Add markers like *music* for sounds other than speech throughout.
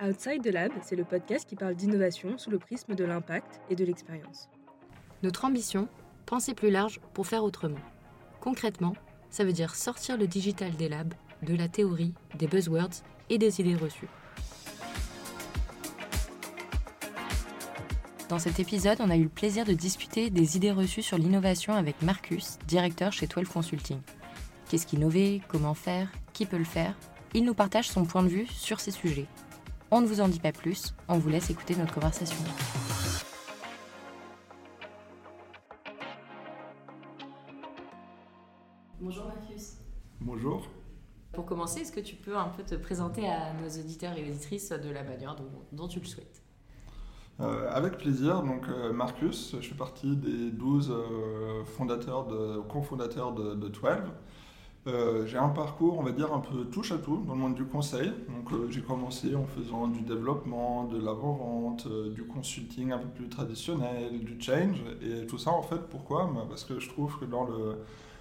Outside the Lab, c'est le podcast qui parle d'innovation sous le prisme de l'impact et de l'expérience. Notre ambition, penser plus large pour faire autrement. Concrètement, ça veut dire sortir le digital des labs, de la théorie, des buzzwords et des idées reçues. Dans cet épisode, on a eu le plaisir de discuter des idées reçues sur l'innovation avec Marcus, directeur chez 12 Consulting. Qu'est-ce qu'innover Comment faire Qui peut le faire? Il nous partage son point de vue sur ces sujets. On ne vous en dit pas plus, on vous laisse écouter notre conversation. Bonjour Marcus. Bonjour. Pour commencer, est-ce que tu peux un peu te présenter à nos auditeurs et auditrices de la manière dont, tu le souhaites? Euh, avec plaisir. Donc, euh, Marcus, je fais partie des 12 euh, fondateurs de, cofondateurs de, de 12. Euh, j'ai un parcours, on va dire, un peu touche à tout dans le monde du conseil. Donc, euh, j'ai commencé en faisant du développement, de l'avant-vente, euh, du consulting un peu plus traditionnel, du change. Et tout ça, en fait, pourquoi? Bah, Parce que je trouve que dans le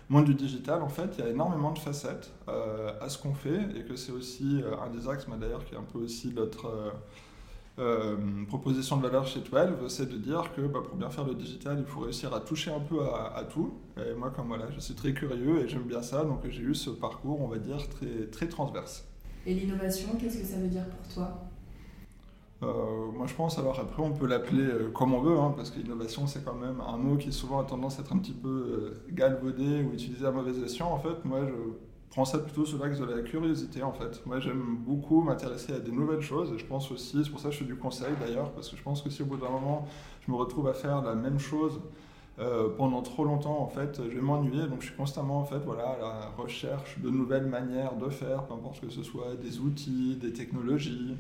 monde du digital, en fait, il y a énormément de facettes à ce qu'on fait et que c'est aussi un des axes, d'ailleurs, qui est un peu aussi notre euh, proposition de valeur chez 12, c'est de dire que bah, pour bien faire le digital, il faut réussir à toucher un peu à, tout. Et moi, comme voilà, je suis très curieux et j'aime bien ça, donc j'ai eu ce parcours, on va dire, très, très transverse. Et l'innovation, qu'est-ce que ça veut dire pour toi? Euh, moi je pense, alors après on peut l'appeler euh, comme on veut, hein, parce que l'innovation c'est quand même un mot qui souvent a tendance à être un petit peu galvaudé ou utilisé à mauvaise escient. En fait, moi je prends ça plutôt sur l'axe de la curiosité en fait. Moi j'aime beaucoup m'intéresser à des nouvelles choses et je pense aussi, c'est pour ça que je fais du conseil d'ailleurs, parce que je pense que si au bout d'un moment je me retrouve à faire la même chose euh, pendant trop longtemps en fait, je vais m'ennuyer. Donc je suis constamment en fait voilà à la recherche de nouvelles manières de faire, peu importe que ce soit des outils, des technologies.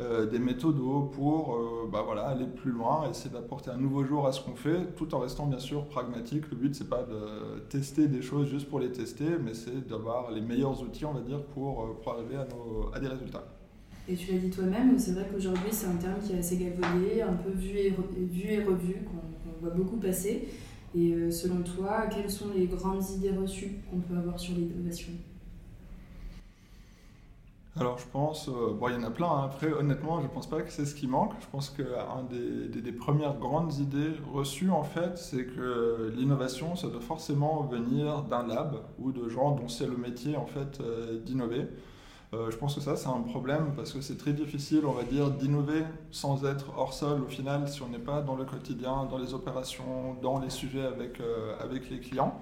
Euh, des méthodes pour euh, bah voilà, aller plus loin, essayer d'apporter un nouveau jour à ce qu'on fait, tout en restant bien sûr pragmatique. Le but, c'est pas de tester des choses juste pour les tester, mais c'est d'avoir les meilleurs outils, on va dire, pour, euh, pour arriver à, nos, à des résultats. Et tu l'as dit toi-même, c'est vrai qu'aujourd'hui, c'est un terme qui est assez galvaudé, un peu vu vu et revu, qu'on voit beaucoup passer. Et selon toi, quelles sont les grandes idées reçues qu'on peut avoir sur l'innovation? Alors je pense, euh, bon il y en a plein, hein. après honnêtement je pense pas que c'est ce qui manque, je pense qu'une des, des, premières grandes idées reçues en fait c'est que l'innovation ça doit forcément venir d'un lab ou de gens dont c'est le métier en fait euh, d'innover. Euh, je pense que ça c'est un problème parce que c'est très difficile on va dire d'innover sans être hors sol au final si on n'est pas dans le quotidien, dans les opérations, dans les sujets avec les clients.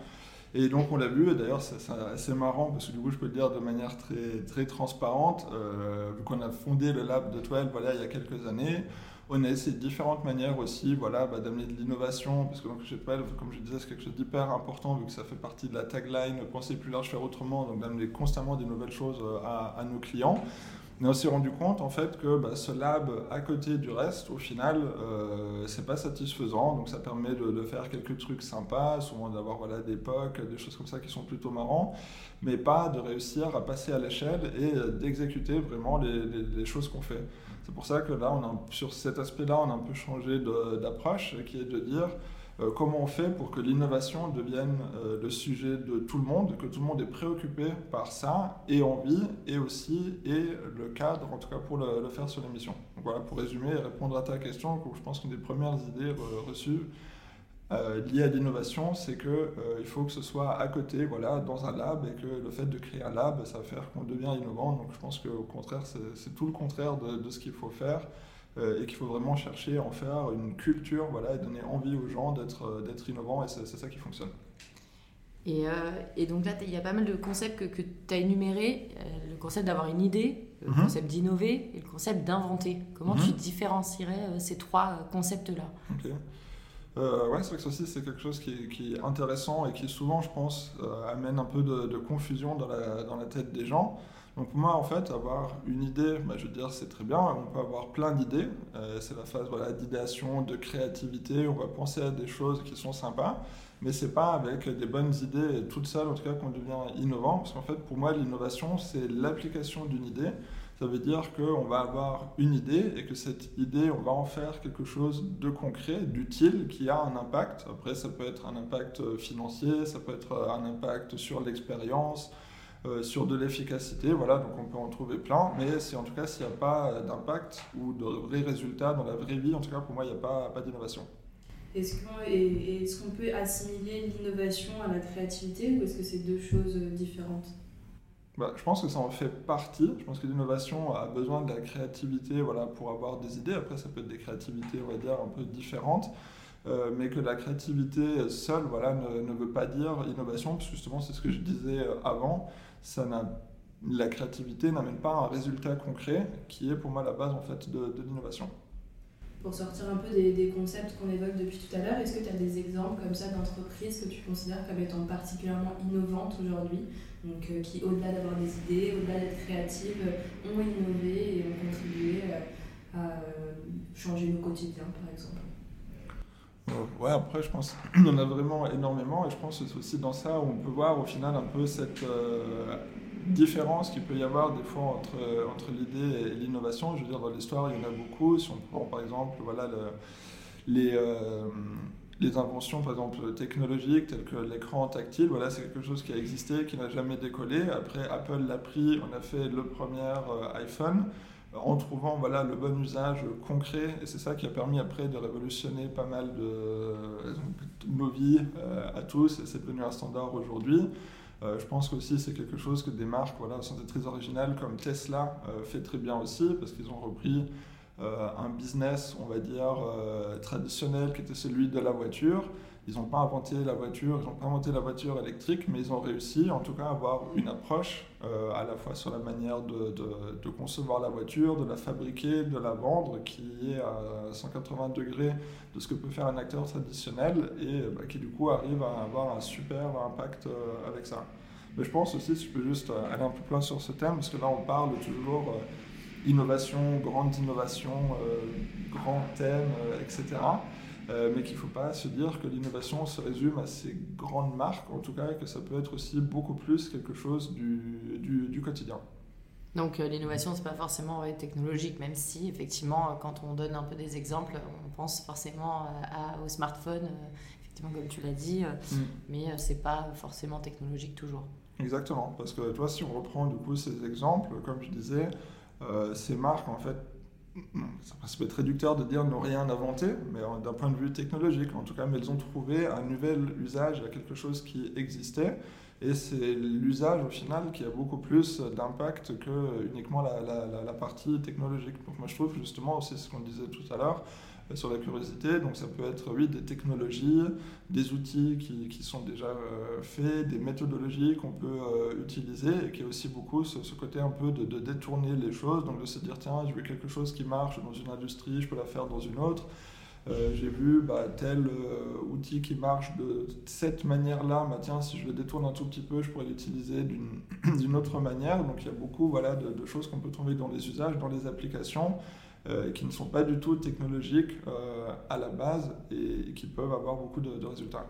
Et donc on l'a vu, et d'ailleurs c'est assez marrant parce que du coup je peux le dire de manière très, très transparente, euh, vu qu'on a fondé le lab de 12 voilà, il y a quelques années, on a essayé différentes manières aussi voilà, bah, d'amener de l'innovation, parce que donc, chez 12, comme je disais, c'est quelque chose d'hyper important vu que ça fait partie de la tagline penser plus large, faire autrement, donc d'amener constamment des nouvelles choses euh, à nos clients. Mais on s'est rendu compte en fait que bah, ce lab à côté du reste, au final, euh, c'est pas satisfaisant. Donc ça permet de, faire quelques trucs sympas, souvent d'avoir voilà, des POC, des choses comme ça qui sont plutôt marrants, mais pas de réussir à passer à l'échelle et d'exécuter vraiment les, les, choses qu'on fait. C'est pour ça que là, on a, sur cet aspect-là, on a un peu changé d'approche, qui est de dire comment on fait pour que l'innovation devienne euh, le sujet de tout le monde, que tout le monde est préoccupé par ça, et envie, et aussi, et le cadre, en tout cas pour le, faire sur l'émission. Voilà, pour résumer et répondre à ta question, je pense qu'une des premières idées reçues euh, liées à l'innovation, c'est qu'il il faut que ce soit à côté, voilà, dans un lab, et que le fait de créer un lab, ça va faire qu'on devient innovant. Donc je pense qu'au contraire, c'est tout le contraire de ce qu'il faut faire. Euh, et qu'il faut vraiment chercher à en faire une culture voilà, et donner envie aux gens d'être euh, d'être innovants et c'est ça qui fonctionne. Et, euh, et, donc là, il y a pas mal de concepts que, que tu as énumérés. le concept d'avoir une idée, le mhm. concept d'innover et le concept d'inventer. Comment tu mhm. différencierais ces trois concepts-là? Ok. ouais, c'est vrai que ça aussi, c'est quelque chose qui est, intéressant et qui souvent, je pense, amène un peu de, de confusion dans la, dans la, tête des gens. Donc pour moi, en fait, avoir une idée, bah, je veux dire, c'est très bien. On peut avoir plein d'idées. Euh, c'est la phase voilà, d'idéation, de créativité. On va penser à des choses qui sont sympas. Mais c'est pas avec des bonnes idées toutes seules, en tout cas, qu'on devient innovant. Parce qu'en fait, pour moi, l'innovation, c'est l'application d'une idée. Ça veut dire qu'on va avoir une idée et que cette idée, on va en faire quelque chose de concret, d'utile, qui a un impact. Après, ça peut être un impact financier, ça peut être un impact sur l'expérience, sur de l'efficacité. Voilà, donc on peut en trouver plein, mais c'est en tout cas s'il n'y a pas d'impact ou de vrais résultats dans la vraie vie, en tout cas pour moi, il n'y a pas d'innovation. Est-ce qu'on peut assimiler l'innovation à la créativité ou est-ce que c'est deux choses différentes? Bah, je pense que ça en fait partie. Je pense que l'innovation a besoin de la créativité voilà, pour avoir des idées. Après, ça peut être des créativités, on va dire, un peu différentes. Euh, mais que la créativité seule voilà, ne, veut pas dire innovation, parce que justement, c'est ce que je disais euh, avant. Ça la créativité n'amène pas un résultat concret qui est pour moi la base en fait, de l'innovation. Pour sortir un peu des, concepts qu'on évoque depuis tout à l'heure, est-ce que tu as des exemples comme ça d'entreprises que tu considères comme étant particulièrement innovantes aujourd'hui donc euh, qui, au-delà d'avoir des idées, au-delà d'être créatives, ont innové et ont contribué euh, à euh, changer nos quotidiens, par exemple? Ouais, après, je pense y en a vraiment énormément, et je pense que c'est aussi dans ça où on peut voir au final un peu cette différence qu'il peut y avoir des fois entre, entre l'idée et l'innovation. Je veux dire, dans l'histoire, il y en a beaucoup. Si on prend par exemple voilà, le, les, les inventions, par exemple, technologiques, telles que l'écran tactile, voilà, c'est quelque chose qui a existé, qui n'a jamais décollé. Après, Apple l'a pris, on a fait le premier euh, iPhone en trouvant voilà, le bon usage concret. Et c'est ça qui a permis après de révolutionner pas mal de, nos vies euh, à tous. Et c'est devenu un standard aujourd'hui. Euh, je pense qu'aussi c'est quelque chose que des marques voilà, sont très originales comme Tesla fait très bien aussi parce qu'ils ont repris euh, un business, on va dire, euh, traditionnel qui était celui de la voiture. Ils n'ont pas inventé la voiture, ils n'ont pas inventé la voiture électrique, mais ils ont réussi en tout cas à avoir une approche euh, à la fois sur la manière de, de, concevoir la voiture, de la fabriquer, de la vendre, qui est à 180 degrés de ce que peut faire un acteur traditionnel et bah, qui du coup arrive à avoir un super impact avec ça. Mais je pense aussi, si je peux juste aller un peu plus loin sur ce thème, parce que là on parle toujours innovation, grande innovation, euh, grand thème, euh, etc. Euh, mais qu'il ne faut pas se dire que l'innovation se résume à ces grandes marques, en tout cas, que ça peut être aussi beaucoup plus quelque chose du, du, quotidien. Donc l'innovation, ce n'est pas forcément technologique, même si effectivement, quand on donne un peu des exemples, on pense forcément à, au smartphone, effectivement, comme tu l'as dit, mm. mais ce n'est pas forcément technologique toujours. Exactement, parce que toi, si on reprend du coup ces exemples, comme je disais, euh, ces marques, en fait, ça peut être réducteur de dire n'ont rien inventé, mais d'un point de vue technologique, en tout cas, mais elles ont trouvé un nouvel usage à quelque chose qui existait. Et c'est l'usage au final qui a beaucoup plus d'impact que uniquement la, la, la, partie technologique. Donc moi je trouve justement, c'est ce qu'on disait tout à l'heure, sur la curiosité. Donc ça peut être, oui, des technologies, des outils qui, qui sont déjà euh, faits, des méthodologies qu'on peut euh, utiliser et qui a aussi beaucoup ce, côté un peu de, détourner les choses, donc de se dire, tiens, je veux quelque chose qui marche dans une industrie, je peux la faire dans une autre. Euh, j'ai vu bah, tel outil qui marche de cette manière-là, bah, tiens, si je le détourne un tout petit peu, je pourrais l'utiliser *clears throat* d'une autre manière. Donc il y a beaucoup voilà, de, de choses qu'on peut trouver dans les usages, dans les applications. Euh, qui ne sont pas du tout technologiques euh, à la base et, qui peuvent avoir beaucoup de, résultats.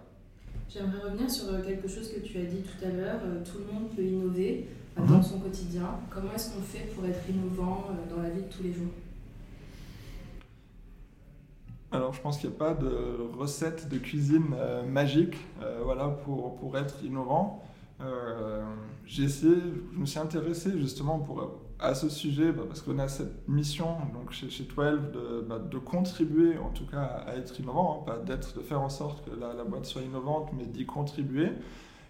J'aimerais revenir sur euh, quelque chose que tu as dit tout à l'heure. tout le monde peut innover dans mhm. son quotidien. Comment est-ce qu'on fait pour être innovant dans la vie de tous les jours? Alors, je pense qu'il n'y a pas de recette de cuisine magique voilà, pour, pour être innovant. j'ai essayé, je me suis intéressé justement pour à ce sujet, bah, parce qu'on a cette mission donc chez, chez 12 de, bah, de, contribuer en tout cas à être innovant, hein, pas d'être, de faire en sorte que la, la boîte soit innovante, mais d'y contribuer.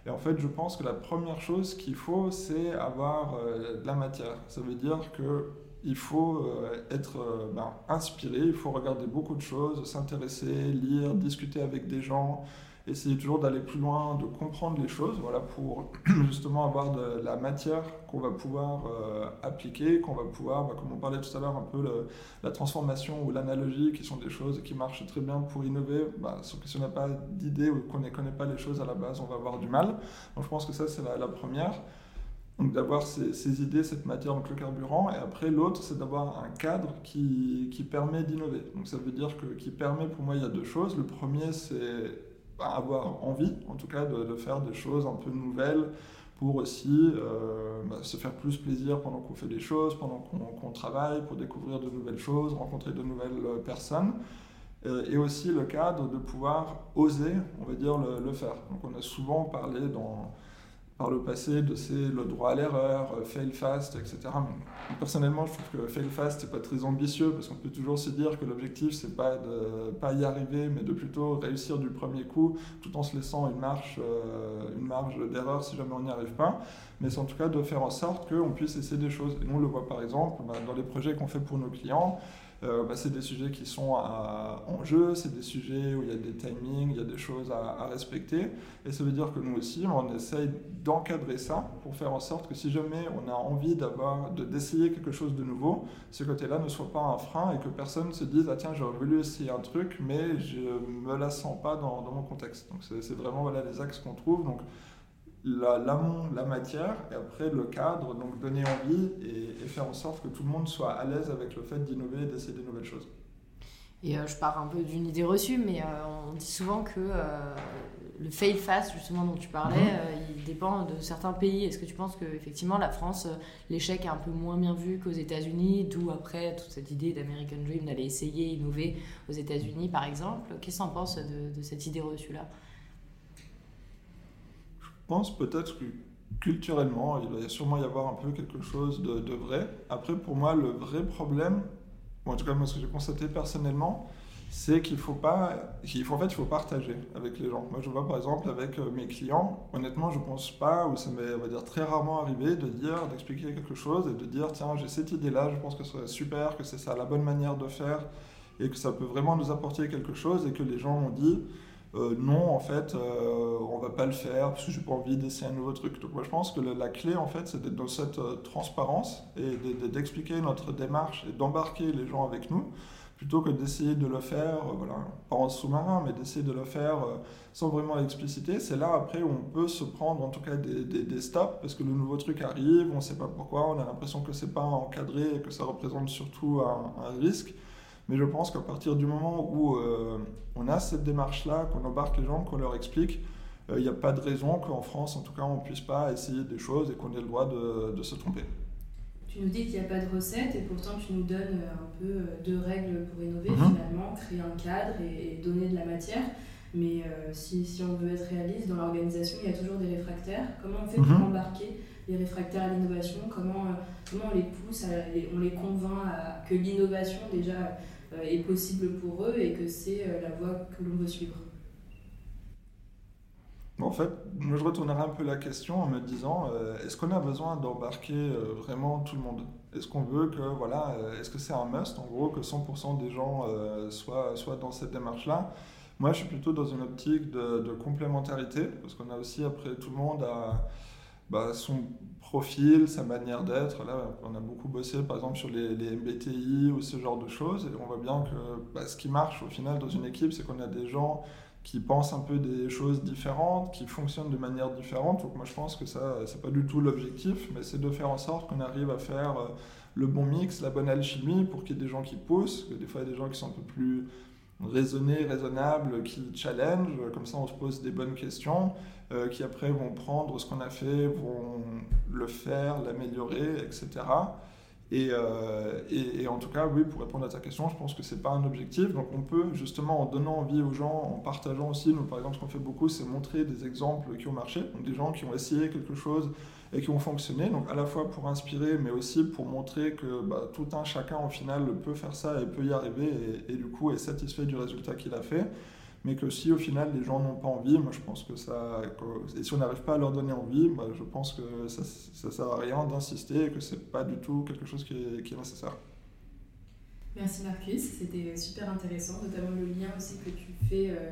Et en fait, je pense que la première chose qu'il faut, c'est avoir euh, de la matière. Ça veut dire que il faut euh, être euh, ben, inspiré, il faut regarder beaucoup de choses, s'intéresser, lire, discuter avec des gens, essayer toujours d'aller plus loin, de comprendre les choses, voilà, pour *clears throat* justement avoir de la matière qu'on va pouvoir euh, appliquer, qu'on va pouvoir, bah, comme on parlait tout à l'heure, un peu la transformation ou l'analogie, qui sont des choses qui marchent très bien pour innover, bah, sauf que si on n'a pas d'idée ou qu'on ne connaît pas les choses à la base, on va avoir du mal. Donc je pense que ça, c'est la, première. Donc d'avoir ces, ces, idées, cette matière, donc le carburant, et après l'autre, c'est d'avoir un cadre qui, qui permet d'innover. Donc ça veut dire que qui permet, pour moi, il y a deux choses. Le premier, c'est avoir envie, en tout cas, de, faire des choses un peu nouvelles pour aussi euh, bah, se faire plus plaisir pendant qu'on fait des choses, pendant qu'on travaille, pour découvrir de nouvelles choses, rencontrer de nouvelles euh, personnes. Euh, et aussi le cadre de pouvoir oser, on va dire, le, le, faire. Donc on a souvent parlé dans par le passé de c'est le droit à l'erreur, euh, fail fast, etc. personnellement, je trouve que fail fast, c'est pas très ambitieux parce qu'on peut toujours se dire que l'objectif, c'est pas de pas y arriver, mais de plutôt réussir du premier coup tout en se laissant une marge, euh, une marge d'erreur si jamais on n'y arrive pas. Mais c'est en tout cas de faire en sorte qu'on puisse essayer des choses. Et nous, on le voit par exemple bah, dans les projets qu'on fait pour nos clients. Euh, bah, c'est des sujets qui sont en jeu, c'est des sujets où il y a des timings, il y a des choses à, respecter. Et ça veut dire que nous aussi, on essaye d'encadrer ça pour faire en sorte que si jamais on a envie d'avoir, d'essayer quelque chose de nouveau, ce côté-là ne soit pas un frein et que personne ne se dise ah tiens j'aurais voulu essayer un truc mais je me la sens pas dans, mon contexte. Donc c'est vraiment voilà les axes qu'on trouve. Donc l'amont, la, matière, et après le cadre, donc donner envie et, faire en sorte que tout le monde soit à l'aise avec le fait d'innover et d'essayer de nouvelles choses. Et euh, je pars un peu d'une idée reçue, mais euh, on dit souvent que euh, le fail fast, justement, dont tu parlais, mhm. il dépend de certains pays. Est-ce que tu penses qu'effectivement, la France, l'échec est un peu moins bien vu qu'aux États-Unis, d'où après toute cette idée d'American Dream d'aller essayer, innover aux États-Unis, par exemple? Qu'est-ce que tu en penses de, de cette idée reçue-là? Pense peut-être que culturellement, il va sûrement y avoir un peu quelque chose de, vrai. Après, pour moi, le vrai problème, en tout cas, moi, ce que j'ai constaté personnellement, c'est qu'il faut pas, qu'il faut en fait, il faut partager avec les gens. Moi, je vois par exemple avec euh, mes clients, honnêtement, je pense pas, ou ça m'est, on va dire, très rarement arrivé de dire, d'expliquer quelque chose et de dire, tiens, j'ai cette idée-là, je pense que ce serait super, que c'est ça la bonne manière de faire et que ça peut vraiment nous apporter quelque chose et que les gens m'ont dit, euh, non, en fait, euh, on va pas le faire parce que j'ai pas envie d'essayer un nouveau truc. Donc moi, je pense que la, clé, en fait, c'est d'être dans cette euh, transparence et d'expliquer notre démarche et d'embarquer les gens avec nous, plutôt que d'essayer de le faire, voilà, pas en sous-marin, mais d'essayer de le faire sans vraiment l'expliciter. C'est là, après, où on peut se prendre, en tout cas, des, stops, parce que le nouveau truc arrive, on sait pas pourquoi, on a l'impression que c'est pas encadré et que ça représente surtout un risque. Mais je pense qu'à partir du moment où euh, on a cette démarche-là, qu'on embarque les gens, qu'on leur explique, il euh, n'y a pas de raison qu'en France, en tout cas, on ne puisse pas essayer des choses et qu'on ait le droit de, de se tromper. Tu nous dis qu'il n'y a pas de recette et pourtant tu nous donnes euh, un peu deux règles pour innover mhm. finalement, créer un cadre et, donner de la matière. Mais si, si, on veut être réaliste, dans l'organisation, il y a toujours des réfractaires. Comment on fait pour mhm. embarquer les réfractaires à l'innovation comment, comment on les pousse, on les convainc que l'innovation déjà euh, est possible pour eux et que c'est euh, la voie que l'on veut suivre. En fait, je retournerai un peu la question en me disant euh, est-ce qu'on a besoin d'embarquer vraiment tout le monde? Est-ce qu'on veut que, voilà, est-ce que c'est un must en gros que 100% des gens soient, soient dans cette démarche-là? Moi je suis plutôt dans une optique de complémentarité parce qu'on a aussi après tout le monde à bah, son profil, sa manière d'être. Là, on a beaucoup bossé par exemple sur les, MBTI ou ce genre de choses. Et on voit bien que bah, ce qui marche au final dans une équipe, c'est qu'on a des gens qui pensent un peu des choses différentes, qui fonctionnent de manière différente. Donc moi je pense que ça, c'est pas du tout l'objectif, mais c'est de faire en sorte qu'on arrive à faire euh, le bon mix, la bonne alchimie pour qu'il y ait des gens qui poussent, que des fois il y a des gens qui sont un peu plus raisonnés, raisonnables, qui challenge, comme ça on se pose des bonnes questions, euh, qui après vont prendre ce qu'on a fait, vont le faire, l'améliorer, etc. Euh, et, et, en tout cas, oui, pour répondre à ta question, je pense que c'est pas un objectif. Donc on peut justement en donnant envie aux gens, en partageant aussi, nous par exemple, ce qu'on fait beaucoup, c'est montrer des exemples qui ont marché, donc des gens qui ont essayé quelque chose et qui ont fonctionné, donc à la fois pour inspirer, mais aussi pour montrer que bah, tout un chacun, au final, peut faire ça et peut y arriver, et, du coup est satisfait du résultat qu'il a fait. Mais que si au final les gens n'ont pas envie, moi je pense que ça. et si on n'arrive pas à leur donner envie, bah, je pense que ça ne sert à rien d'insister et que c'est pas du tout quelque chose qui est, nécessaire. Merci Marcus, c'était super intéressant, notamment le lien aussi que tu fais. Euh,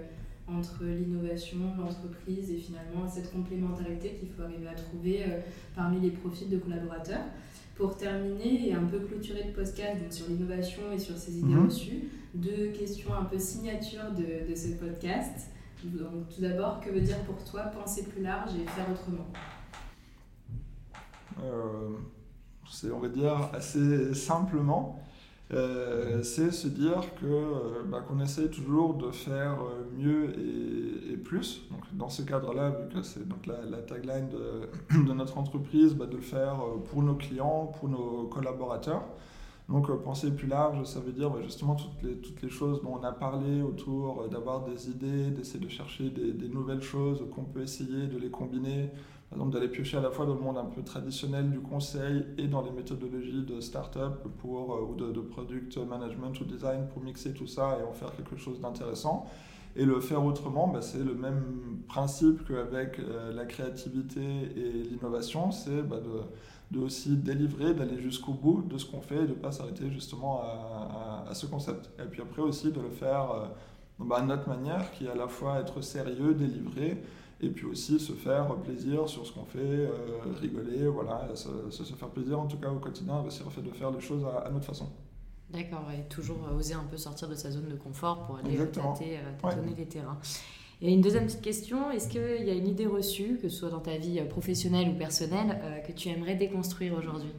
entre l'innovation, l'entreprise et finalement cette complémentarité qu'il faut arriver à trouver euh, parmi les profils de collaborateurs. Pour terminer et un peu clôturer le podcast sur l'innovation et sur ses idées mhm. reçues, deux questions un peu signature de, de ce podcast. Donc, tout d'abord, que veut dire pour toi penser plus large et faire autrement? Euh, C'est, on va dire, assez simplement, euh, c'est se dire que euh, bah, qu'on essaye toujours de faire euh, mieux et, plus. Donc, dans ce cadre-là, vu que c'est donc la, tagline *clears throat* de, notre entreprise, bah, de le faire pour nos clients, pour nos collaborateurs. Donc penser plus large, ça veut dire bah, justement toutes les, toutes les choses dont on a parlé autour d'avoir des idées, d'essayer de chercher des nouvelles choses qu'on peut essayer, de les combiner exemple, d'aller piocher à la fois dans le monde un peu traditionnel du conseil et dans les méthodologies de start-up pour, ou de, de, product management ou design pour mixer tout ça et en faire quelque chose d'intéressant. Et le faire autrement, bah, c'est le même principe qu'avec la créativité et l'innovation, c'est bah, de de aussi délivrer, d'aller jusqu'au bout de ce qu'on fait et de ne pas s'arrêter justement à, ce concept. Et puis après aussi de le faire euh, bah, à notre manière, qui est à la fois être sérieux, délivrer, et puis aussi se faire plaisir sur ce qu'on fait, euh, rigoler, voilà, se, se, faire plaisir en tout cas au quotidien, le fait de faire les choses à, notre façon. D'accord, et toujours oser un peu sortir de sa zone de confort pour aller tâter, tâtonner les terrains. Et une deuxième petite question, est-ce qu'il y a une idée reçue, que ce soit dans ta vie euh, professionnelle ou personnelle, euh, que tu aimerais déconstruire aujourd'hui?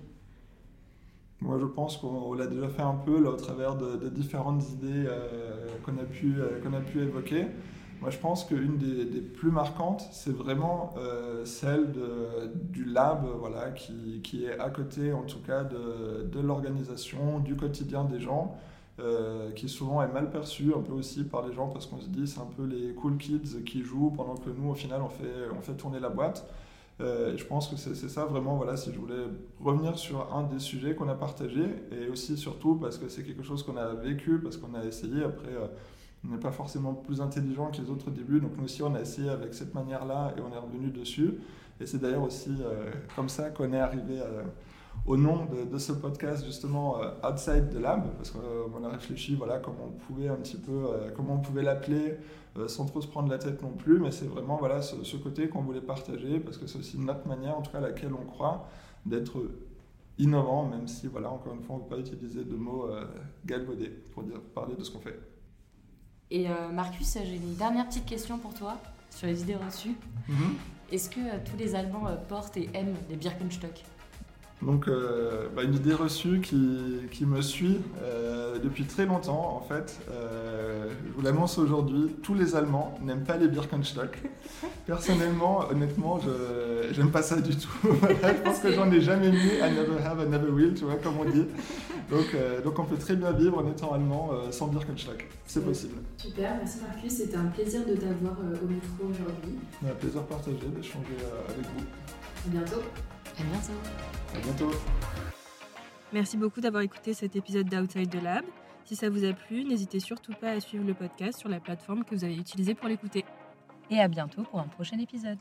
Moi, je pense qu'on l'a déjà fait un peu là, au travers de, différentes idées euh, qu'on a, pu, a pu évoquer. Moi, je pense qu'une des, des, plus marquantes, c'est vraiment celle de, du lab, voilà, qui, est à côté, en tout cas, de, l'organisation, du quotidien des gens. Euh, qui souvent est mal perçu un peu aussi par les gens parce qu'on se dit c'est un peu les cool kids qui jouent pendant que nous au final on fait, on fait tourner la boîte. Euh, je pense que c'est ça vraiment, voilà, si je voulais revenir sur un des sujets qu'on a partagé et aussi surtout parce que c'est quelque chose qu'on a vécu, parce qu'on a essayé, après euh, on n'est pas forcément plus intelligent que les autres au début, donc nous aussi on a essayé avec cette manière-là et on est revenu dessus. Et c'est d'ailleurs aussi comme ça qu'on est arrivé à au nom de, ce podcast justement euh, Outside the Lab, parce qu'on euh, a réfléchi voilà, comment on pouvait un petit peu, euh, comment on pouvait l'appeler sans trop se prendre la tête non plus, mais c'est vraiment voilà, ce, côté qu'on voulait partager, parce que c'est aussi notre manière, en tout cas à laquelle on croit, d'être innovant, même si, voilà, encore une fois, on ne peut pas utiliser de mots galvaudés pour parler de ce qu'on fait. Et Marcus, j'ai une dernière petite question pour toi sur les idées reçues. Mm-hmm. Est-ce que tous les Allemands portent et aiment les Birkenstock? Donc, euh, bah, une idée reçue qui, qui me suit euh, depuis très longtemps, en fait. Euh, je vous l'annonce aujourd'hui, tous les Allemands n'aiment pas les Birkenstock. *laughs* Personnellement, honnêtement, je n'aime pas ça du tout. *laughs* je pense que j'en ai jamais mis I never have, I never will, tu vois, comme on dit. Donc, donc on peut très bien vivre en étant allemand sans Birkenstock. C'est possible. Super, merci Marcus. C'était un plaisir de t'avoir au micro aujourd'hui. Un plaisir partagé d'échanger avec vous. À bientôt. À bientôt. À bientôt. Merci beaucoup d'avoir écouté cet épisode d'Outside the Lab. Si ça vous a plu, n'hésitez surtout pas à suivre le podcast sur la plateforme que vous avez utilisée pour l'écouter. Et à bientôt pour un prochain épisode.